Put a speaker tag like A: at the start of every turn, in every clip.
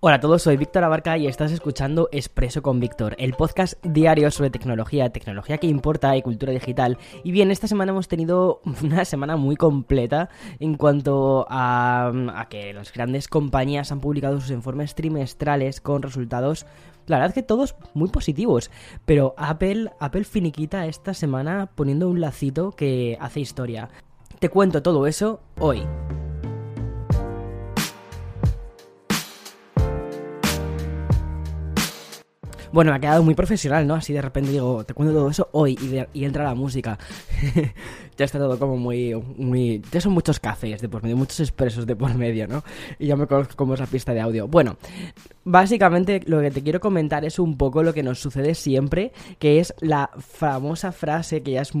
A: Hola a todos, soy Víctor Abarca y estás escuchando Expreso con Víctor, el podcast diario sobre tecnología, tecnología que importa y cultura digital. Y bien, esta semana hemos tenido una semana muy completa en cuanto a, a que las grandes compañías han publicado sus informes trimestrales con resultados la verdad que todos muy positivos. Pero Apple, Apple finiquita esta semana poniendo un lacito que hace historia. Te cuento todo eso hoy. Bueno, me ha quedado muy profesional, ¿no? Así de repente digo, te cuento todo eso hoy y, entra la música. ya está todo como muy, muy... Ya son muchos cafés de por medio, muchos expresos de por medio, ¿no? Y ya me conozco como esa pista de audio. Bueno, básicamente lo que te quiero comentar es un poco lo que nos sucede siempre, que es la famosa frase que ya es,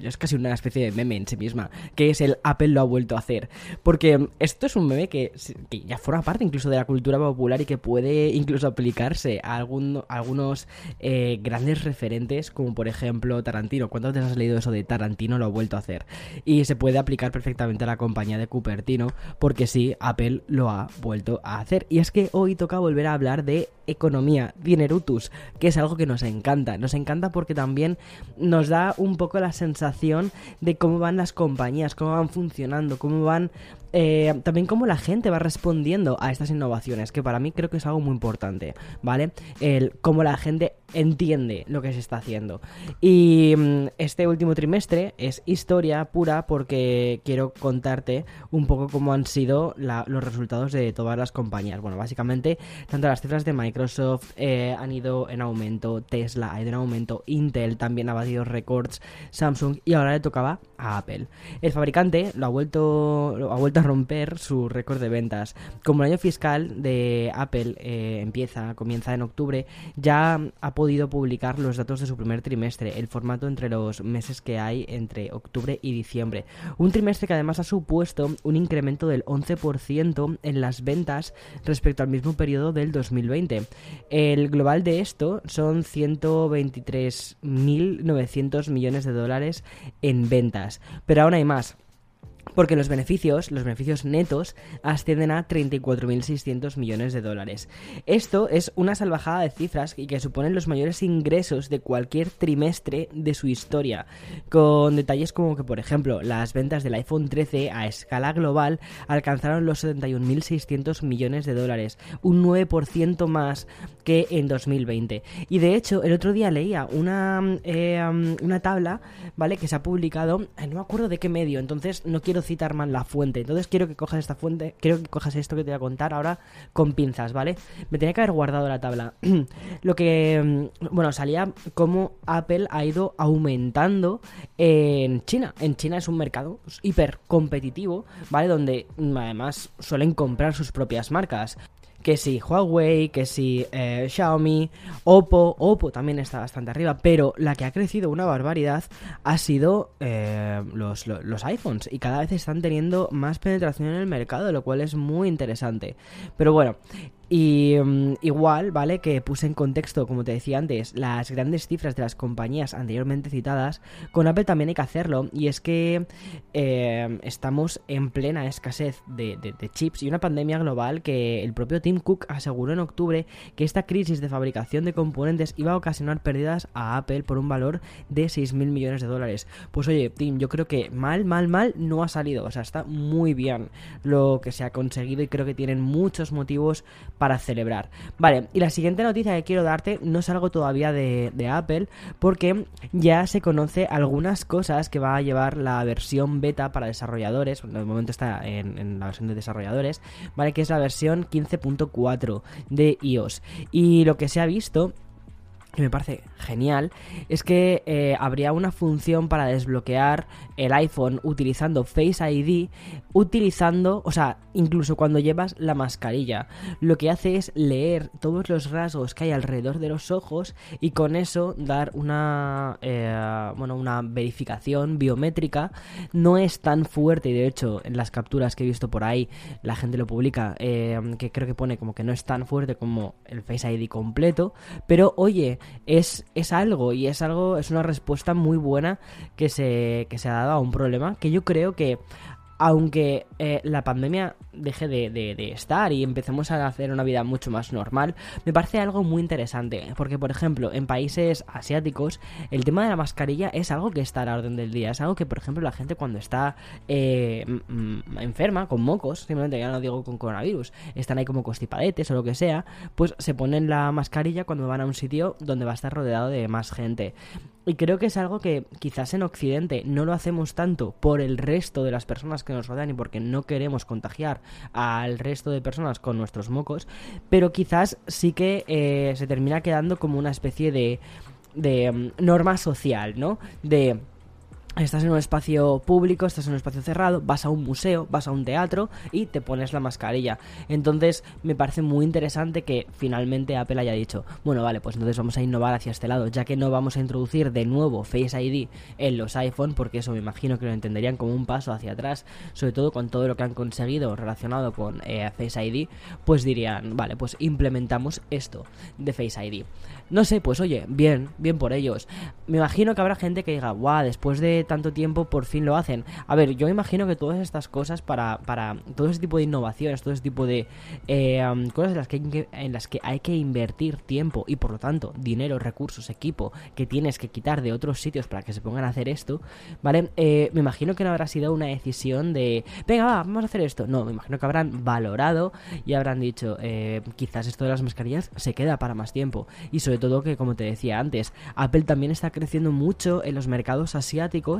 A: ya es casi una especie de meme en sí misma, que es el Apple lo ha vuelto a hacer. Porque esto es un meme que, que ya forma parte incluso de la cultura popular y que puede incluso aplicarse a algún, algunos eh, grandes referentes, como por ejemplo Tarantino. ¿Cuántas veces has leído eso de Tarantino lo ha vuelto a hacer? Y se puede aplicar perfectamente a la compañía de Cupertino, porque sí, Apple lo ha vuelto a hacer. Y es que hoy toca volver a hablar de economía, dinerutus, que es algo que nos encanta. Nos encanta porque también nos da un poco la sensación de cómo van las compañías, cómo van funcionando, cómo van eh, también cómo la gente va respondiendo a estas innovaciones, que para mí creo que es algo muy importante, ¿vale? El cómo la gente entiende lo que se está haciendo. Y mm, este último trimestre es historia pura porque quiero contarte un poco cómo han sido los resultados de todas las compañías. Bueno, básicamente, tanto las cifras de Microsoft eh, han ido en aumento, Tesla ha ido en aumento, Intel también ha batido récords, Samsung y ahora le tocaba a Apple. El fabricante lo ha vuelto, lo ha vuelto romper su récord de ventas. Como el año fiscal de Apple eh, empieza, comienza en octubre, ya ha podido publicar los datos de su primer trimestre, el formato entre los meses que hay entre octubre y diciembre. Un trimestre que además ha supuesto un incremento del 11% en las ventas respecto al mismo periodo del 2020. El global de esto son 123.900 millones de dólares en ventas. Pero aún hay más porque los beneficios, los beneficios netos, ascienden a 34.600 millones de dólares. Esto es una salvajada de cifras y que suponen los mayores ingresos de cualquier trimestre de su historia, con detalles como que, por ejemplo, las ventas del iPhone 13 a escala global alcanzaron los 71.600 millones de dólares, un 9% más que en 2020. Y de hecho, el otro día leía una, eh, una tabla, ¿vale? Que se ha publicado, no me acuerdo de qué medio, entonces no quiero citar mal la fuente. Entonces quiero que cojas esta fuente, quiero que cojas esto que te voy a contar ahora con pinzas, ¿vale? Me tenía que haber guardado la tabla. Lo que, mm, bueno, salía como Apple ha ido aumentando en China. En China es un mercado hiper competitivo, ¿vale? Donde mm, además suelen comprar sus propias marcas que si Huawei, que si eh, Xiaomi, Oppo, Oppo también está bastante arriba, pero la que ha crecido una barbaridad ha sido eh, los, los, iPhones y cada vez están teniendo más penetración en el mercado, lo cual es muy interesante. Pero bueno, y mm, igual, ¿vale? Que puse en contexto, como te decía antes, las grandes cifras de las compañías anteriormente citadas, con Apple también hay que hacerlo. Y es que eh, estamos en plena escasez de, chips y una pandemia global que el propio Tim Cook aseguró en octubre que esta crisis de fabricación de componentes iba a ocasionar pérdidas a Apple por un valor de 6.000 millones de dólares. Pues oye, Tim, yo creo que mal, mal, mal no ha salido. O sea, está muy bien lo que se ha conseguido y creo que tienen muchos motivos para celebrar. Vale, y la siguiente noticia que quiero darte no es algo todavía de, Apple, porque ya se conoce algunas cosas que va a llevar la versión beta para desarrolladores, el momento está en, en la versión de desarrolladores, ¿vale? Que es la versión 15.4 de iOS. Y lo que se ha visto que me parece genial, es que eh, habría una función para desbloquear el iPhone utilizando Face ID, utilizando, o sea, incluso cuando llevas la mascarilla. Lo que hace es leer todos los rasgos que hay alrededor de los ojos y con eso dar una, eh, bueno, una verificación biométrica. No es tan fuerte y de hecho en las capturas que he visto por ahí la gente lo publica, eh, que creo que pone como que no es tan fuerte como el Face ID completo, pero oye, es, es algo y es algo, es una respuesta muy buena que se, que se ha dado a un problema que yo creo que aunque eh, la pandemia deje de, estar y empecemos a hacer una vida mucho más normal, me parece algo muy interesante. Porque, por ejemplo, en países asiáticos, el tema de la mascarilla es algo que está a la orden del día. Es algo que, por ejemplo, la gente cuando está eh, enferma, con mocos, simplemente ya no digo con coronavirus, están ahí como constipadetes o lo que sea, pues se ponen la mascarilla cuando van a un sitio donde va a estar rodeado de más gente. Y creo que es algo que quizás en Occidente no lo hacemos tanto por el resto de las personas que nos rodean y porque no queremos contagiar al resto de personas con nuestros mocos, pero quizás sí que eh, se termina quedando como una especie de, de mm, norma social, ¿no? De Estás en un espacio público, estás en un espacio cerrado, vas a un museo, vas a un teatro y te pones la mascarilla. Entonces me parece muy interesante que finalmente Apple haya dicho, bueno, vale, pues entonces vamos a innovar hacia este lado, ya que no vamos a introducir de nuevo Face ID en los iPhone, porque eso me imagino que lo entenderían como un paso hacia atrás, sobre todo con todo lo que han conseguido relacionado con eh, Face ID, pues dirían, vale, pues implementamos esto de Face ID. No sé, pues oye, bien, bien por ellos. Me imagino que habrá gente que diga, guau, después de tanto tiempo por fin lo hacen. A ver, yo imagino que todas estas cosas para, para todo ese tipo de innovaciones, todo ese tipo de eh, cosas en las, que, en las que hay que invertir tiempo y por lo tanto dinero, recursos, equipo que tienes que quitar de otros sitios para que se pongan a hacer esto, ¿vale? Eh, me imagino que no habrá sido una decisión de, venga, va, vamos a hacer esto. No, me imagino que habrán valorado y habrán dicho, eh, quizás esto de las mascarillas se queda para más tiempo. Y sobre todo que, como te decía antes, Apple también está creciendo mucho en los mercados asiáticos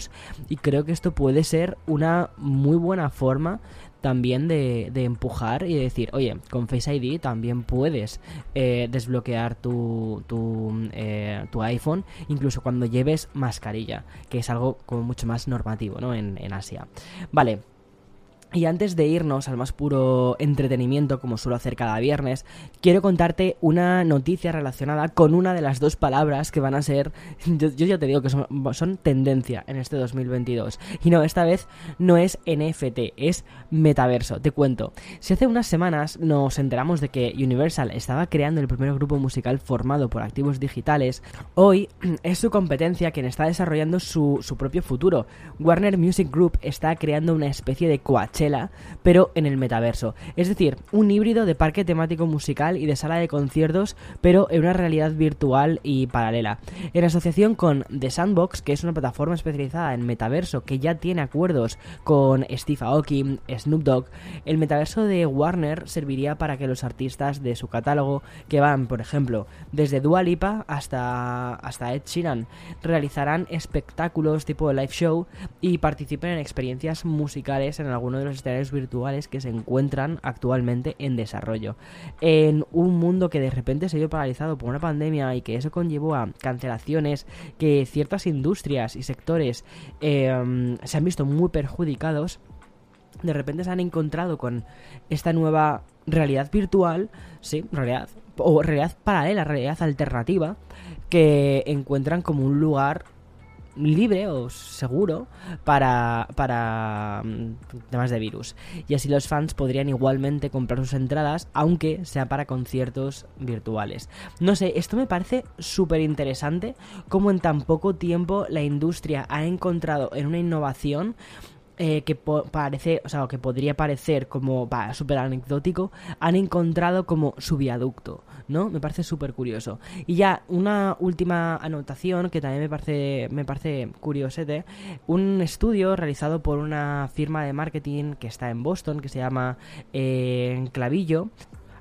A: y creo que esto puede ser una muy buena forma también de, empujar y decir, oye, con Face ID también puedes eh, desbloquear tu, tu, eh, tu, iPhone incluso cuando lleves mascarilla, que es algo como mucho más normativo, ¿no? En, en Asia. Vale, y antes de irnos al más puro entretenimiento, como suelo hacer cada viernes, quiero contarte una noticia relacionada con una de las dos palabras que van a ser, yo, ya te digo que son, tendencia en este 2022. Y no, esta vez no es NFT, es metaverso. Te cuento, si hace unas semanas nos enteramos de que Universal estaba creando el primer grupo musical formado por activos digitales, hoy es su competencia quien está desarrollando su, su propio futuro. Warner Music Group está creando una especie de coach pero en el metaverso. Es decir, un híbrido de parque temático musical y de sala de conciertos, pero en una realidad virtual y paralela. En asociación con The Sandbox, que es una plataforma especializada en metaverso que ya tiene acuerdos con Steve Aoki, Snoop Dogg, el metaverso de Warner serviría para que los artistas de su catálogo, que van, por ejemplo, desde Dua Lipa hasta, hasta Ed Sheeran, realizarán espectáculos tipo live show y participen en experiencias musicales en alguno de los escenarios virtuales que se encuentran actualmente en desarrollo. En un mundo que de repente se vio paralizado por una pandemia y que eso conllevó a cancelaciones, que ciertas industrias y sectores em, se han visto muy perjudicados, de repente se han encontrado con esta nueva realidad virtual, sí, realidad, o realidad paralela, realidad alternativa, que encuentran como un lugar libre o seguro para, para mm, temas de virus. Y así los fans podrían igualmente comprar sus entradas, aunque sea para conciertos virtuales. No sé, esto me parece súper interesante, como en tan poco tiempo la industria ha encontrado en una innovación eh, que parece, o sea, que podría parecer como súper anecdótico, han encontrado como su viaducto, ¿no? Me parece súper curioso. Y ya, una última anotación que también me parece, me parece curiosete, un estudio realizado por una firma de marketing que está en Boston, que se llama eh, Clavillo,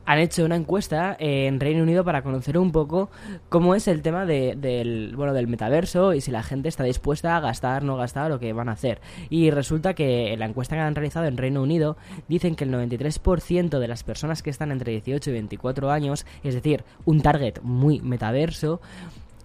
A: han hecho una encuesta en Reino Unido para conocer un poco cómo es el tema del, bueno, del metaverso y si la gente está dispuesta a gastar, no gastar o qué van a hacer. Y resulta que en la encuesta que han realizado en Reino Unido dicen que el 93% de las personas que están entre 18 y 24 años, es decir, un target muy metaverso,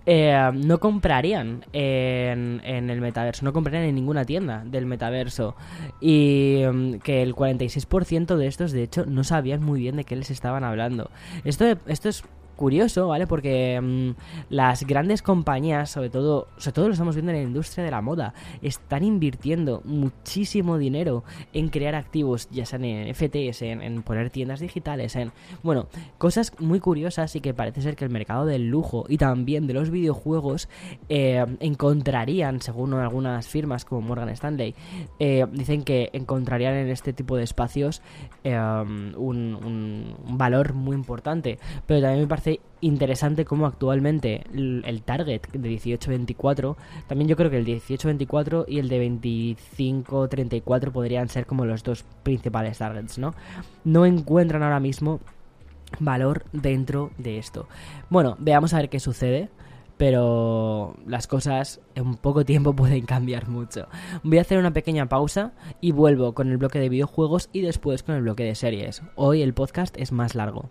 A: eh, no comprarían en, en, el metaverso, no comprarían en ninguna tienda del metaverso. Y mm, que el 46% de estos, de hecho, no sabían muy bien de qué les estaban hablando. Esto, esto es curioso, ¿vale? Porque mm, las grandes compañías, sobre todo, sobre todo lo estamos viendo en la industria de la moda, están invirtiendo muchísimo dinero en crear activos, ya sean en FTS, en, poner tiendas digitales, en, bueno, cosas muy curiosas y que parece ser que el mercado del lujo y también de los videojuegos eh, encontrarían, según algunas firmas como Morgan Stanley, eh, dicen que encontrarían en este tipo de espacios eh, un, un valor muy importante, pero también me parece interesante como actualmente el, target de 18-24, también yo creo que el 18-24 y el de 25-34 podrían ser como los dos principales targets, ¿no? No encuentran ahora mismo valor dentro de esto. Bueno, veamos a ver qué sucede pero las cosas en poco tiempo pueden cambiar mucho. Voy a hacer una pequeña pausa y vuelvo con el bloque de videojuegos y después con el bloque de series. Hoy el podcast es más largo.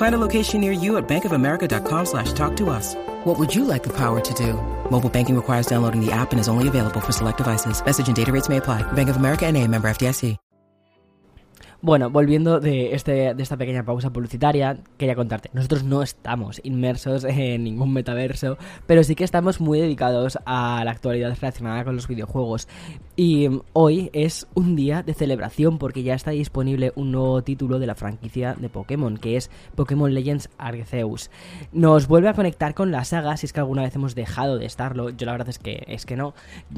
B: Find a location near you at bankofamerica.com slash talk to us. What would you like the power to do? Mobile banking requires downloading the app and is only available for select devices. Message and data rates may apply. Bank of America and a member FDIC.
A: Bueno, volviendo de, este, de esta pequeña pausa publicitaria, quería contarte, nosotros no estamos inmersos en ningún metaverso, pero sí que estamos muy dedicados a la actualidad relacionada con los videojuegos. Y hoy es un día de celebración porque ya está disponible un nuevo título de la franquicia de Pokémon, que es Pokémon Legends Arceus. Nos vuelve a conectar con la saga, si es que alguna vez hemos dejado de estarlo, yo la verdad es que, es que no.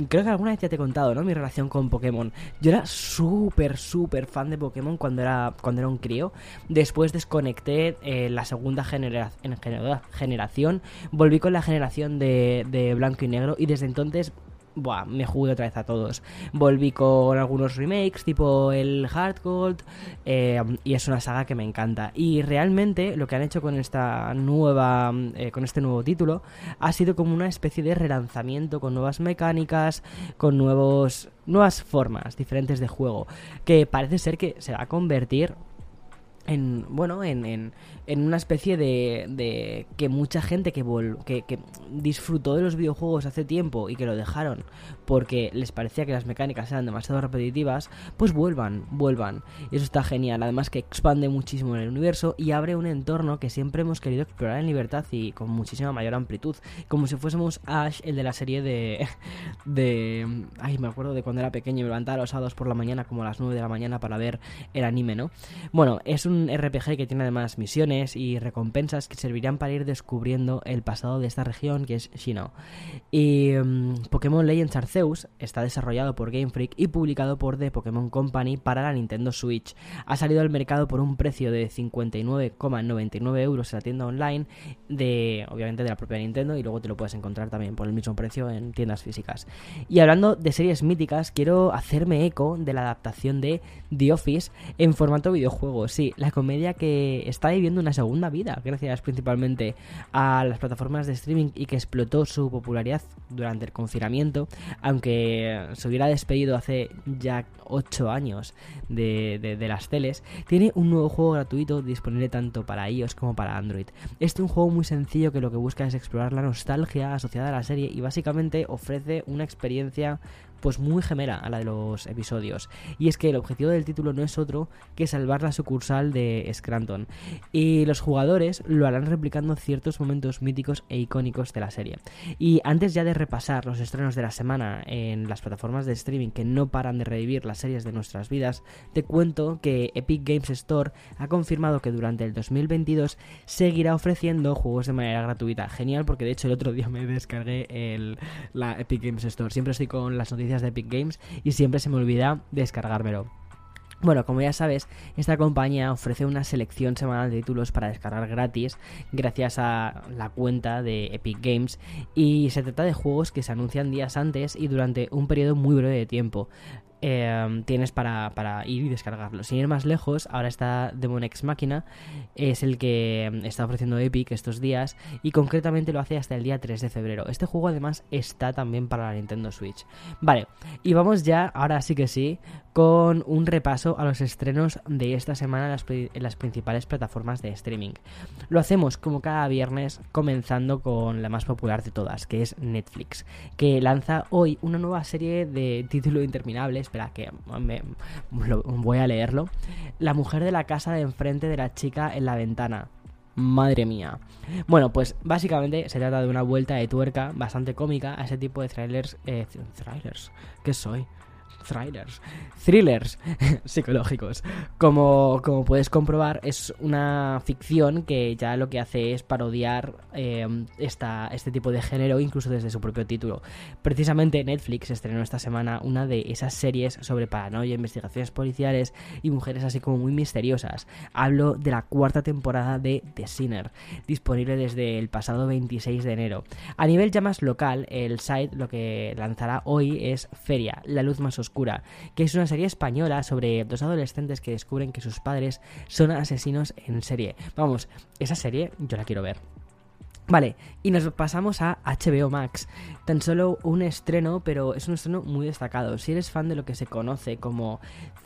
A: Creo que alguna vez ya te he contado, ¿no? Mi relación con Pokémon. Yo era súper, súper fan de Pokémon cuando era, cuando era un crío. Después desconecté eh, la segunda generación. Volví con la generación de, de blanco y negro. Y desde entonces Buah, me jugué otra vez a todos. Volví con algunos remakes, tipo el Hard Gold, eh, y es una saga que me encanta. Y realmente lo que han hecho con esta nueva, eh, con este nuevo título, ha sido como una especie de relanzamiento con nuevas mecánicas, con nuevos, nuevas formas diferentes de juego, que parece ser que se va a convertir en bueno en, en, en una especie de, de, que mucha gente que, que, que, disfrutó de los videojuegos hace tiempo y que lo dejaron porque les parecía que las mecánicas eran demasiado repetitivas pues vuelvan vuelvan. Y eso está genial. Además que expande muchísimo en el universo y abre un entorno que siempre hemos querido explorar en libertad y con muchísima mayor amplitud. Como si fuésemos Ash el de la serie de de ay me acuerdo de cuando era pequeño y me levantaba los sábados por la mañana como a las 9 de la mañana para ver el anime no bueno es un un RPG que tiene además misiones y recompensas que servirán para ir descubriendo el pasado de esta región que es Shino. Y mm, Pokémon Legends Arceus está desarrollado por Game Freak y publicado por The Pokémon Company para la Nintendo Switch. Ha salido al mercado por un precio de 59,99 euros en la tienda online de obviamente de la propia Nintendo y luego te lo puedes encontrar también por el mismo precio en tiendas físicas. Y hablando de series míticas, quiero hacerme eco de la adaptación de The Office en formato videojuego. Sí, la comedia que está viviendo una segunda vida, gracias principalmente a las plataformas de streaming y que explotó su popularidad durante el confinamiento, aunque se hubiera despedido hace ya 8 años de, las teles, tiene un nuevo juego gratuito disponible tanto para iOS como para Android. Este es un juego muy sencillo que lo que busca es explorar la nostalgia asociada a la serie y básicamente ofrece una experiencia pues muy gemela a la de los episodios. Y es que el objetivo del título no es otro que salvar la sucursal de Scranton. Y los jugadores lo harán replicando ciertos momentos míticos e icónicos de la serie. Y antes ya de repasar los estrenos de la semana en las plataformas de streaming que no paran de revivir las series de nuestras vidas, te cuento que Epic Games Store ha confirmado que durante el 2022 seguirá ofreciendo juegos de manera gratuita. Genial porque de hecho el otro día me descargué el, la Epic Games Store. Siempre estoy con las noticias de Epic Games y siempre se me olvida descargármelo. Bueno, como ya sabes, esta compañía ofrece una selección semanal de títulos para descargar gratis gracias a la cuenta de Epic Games y se trata de juegos que se anuncian días antes y durante un periodo muy breve de tiempo. Em, tienes para, para, ir y descargarlo. Sin ir más lejos, ahora está Demon X Máquina, es el que em, está ofreciendo Epic estos días y concretamente lo hace hasta el día 3 de febrero. Este juego además está también para la Nintendo Switch. Vale, y vamos ya, ahora sí que sí, con un repaso a los estrenos de esta semana en las, en las principales plataformas de streaming. Lo hacemos como cada viernes, comenzando con la más popular de todas, que es Netflix, que lanza hoy una nueva serie de título interminable espera, que voy a leerlo. La mujer de la casa de enfrente de la chica en la ventana. Madre mía. Bueno, pues básicamente se trata de una vuelta de tuerca bastante cómica a ese tipo de trailers. Eh, trailers. ¿Qué soy? Thrillers, thrillers psicológicos. Como, como puedes comprobar, es una ficción que ya lo que hace es parodiar eh, esta, este tipo de género, incluso desde su propio título. Precisamente Netflix estrenó esta semana una de esas series sobre paranoia, investigaciones policiales y mujeres así como muy misteriosas. Hablo de la cuarta temporada de The Sinner, disponible desde el pasado 26 de enero. A nivel ya más local, el site lo que lanzará hoy es Feria, la luz más oscura que es una serie española sobre dos adolescentes que descubren que sus padres son asesinos en serie. Vamos, esa serie yo la quiero ver. Vale, y nos pasamos a HBO Max. Tan solo un estreno, pero es un estreno muy destacado. Si eres fan de lo que se conoce como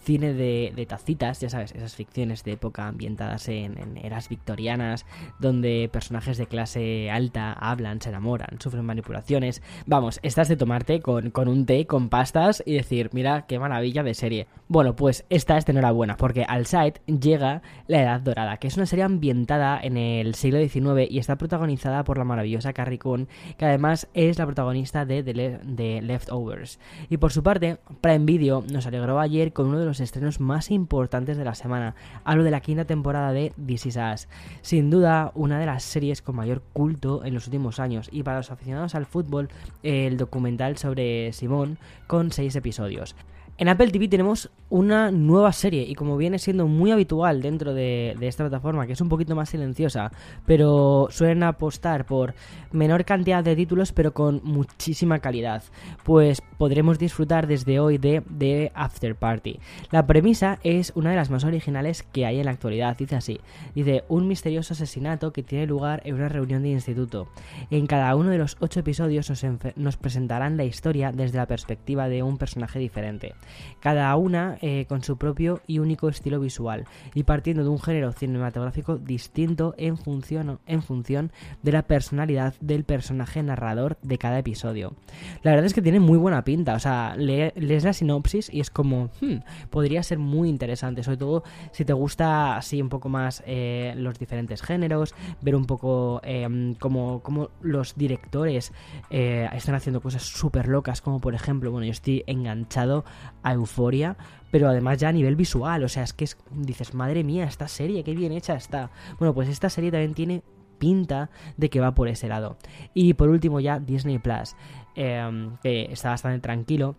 A: cine de, tacitas, ya sabes, esas ficciones de época ambientadas en, eras victorianas, donde personajes de clase alta hablan, se enamoran, sufren manipulaciones. Vamos, estás de tomarte con, con un té, con pastas y decir, mira qué maravilla de serie. Bueno, pues esta es de enhorabuena, porque al site llega La Edad Dorada, que es una serie ambientada en el siglo XIX y está protagonizada por la maravillosa Carrie Coon, que además es la protagonista de The, Leftovers. Y por su parte, Prime Video nos alegró ayer con uno de los estrenos más importantes de la semana. Hablo de la quinta temporada de This Is Us. Sin duda, una de las series con mayor culto en los últimos años. Y para los aficionados al fútbol, el documental sobre Simón con seis episodios. En Apple TV tenemos una nueva serie y como viene siendo muy habitual dentro de, esta plataforma, que es un poquito más silenciosa, pero suelen apostar por menor cantidad de títulos pero con muchísima calidad, pues podremos disfrutar desde hoy de The After Party. La premisa es una de las más originales que hay en la actualidad, dice así, dice un misterioso asesinato que tiene lugar en una reunión de instituto. En cada uno de los ocho episodios nos presentarán la historia desde la perspectiva de un personaje diferente cada una eh, con su propio y único estilo visual y partiendo de un género cinematográfico distinto en función, en función de la personalidad del personaje narrador de cada episodio. La verdad es que tiene muy buena pinta, o sea, lees la sinopsis y es como, hmm, podría ser muy interesante, sobre todo si te gusta así un poco más eh, los diferentes géneros, ver un poco eh, cómo, los directores están haciendo cosas súper locas, como por ejemplo, bueno, yo estoy enganchado a Euforia, pero además ya a nivel visual, o sea, es que es, dices, madre mía, esta serie, qué bien hecha está. Bueno, pues esta serie también tiene pinta de que va por ese lado. Y por último ya Disney Plus, em, que está bastante tranquilo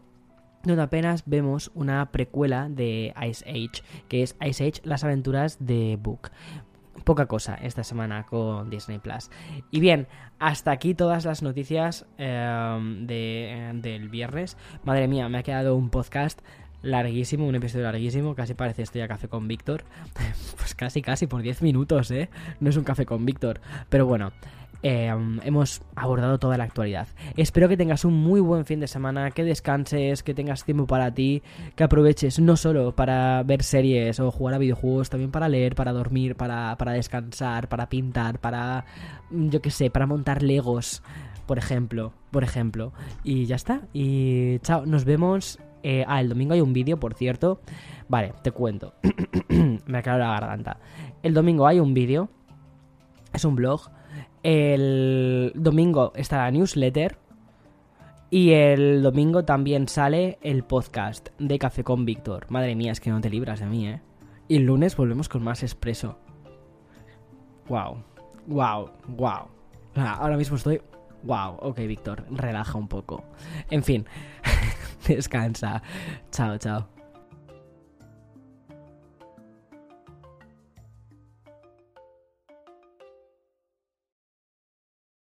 A: donde apenas vemos una precuela de Ice Age, que es Ice Age, las aventuras de Book poca cosa esta semana con Disney Plus. Y bien, hasta aquí todas las noticias em, de, del viernes. Madre mía, me ha quedado un podcast larguísimo, un episodio larguísimo, casi parece estoy a café con Víctor. pues casi, casi por 10 minutos, ¿eh? No es un café con Víctor. Pero bueno, Em, hemos abordado toda la actualidad. Espero que tengas un muy buen fin de semana, que descanses, que tengas tiempo para ti, que aproveches no solo para ver series o jugar a videojuegos, también para leer, para dormir, para, descansar, para pintar, para, yo qué sé, para montar legos, por ejemplo, por ejemplo. Y ya está. Y chao, nos vemos. Eh, ah, el domingo hay un vídeo, por cierto. Vale, te cuento. Me quedado la garganta. El domingo hay un vídeo. Es un blog el domingo está la newsletter. Y el domingo también sale el podcast de Café con Víctor. Madre mía, es que no te libras de mí, ¿eh? Y el lunes volvemos con más expreso. Wow, wow, wow. Ahora mismo estoy... Wow, ok, Víctor, relaja un poco. En fin, descansa. Chao, chao.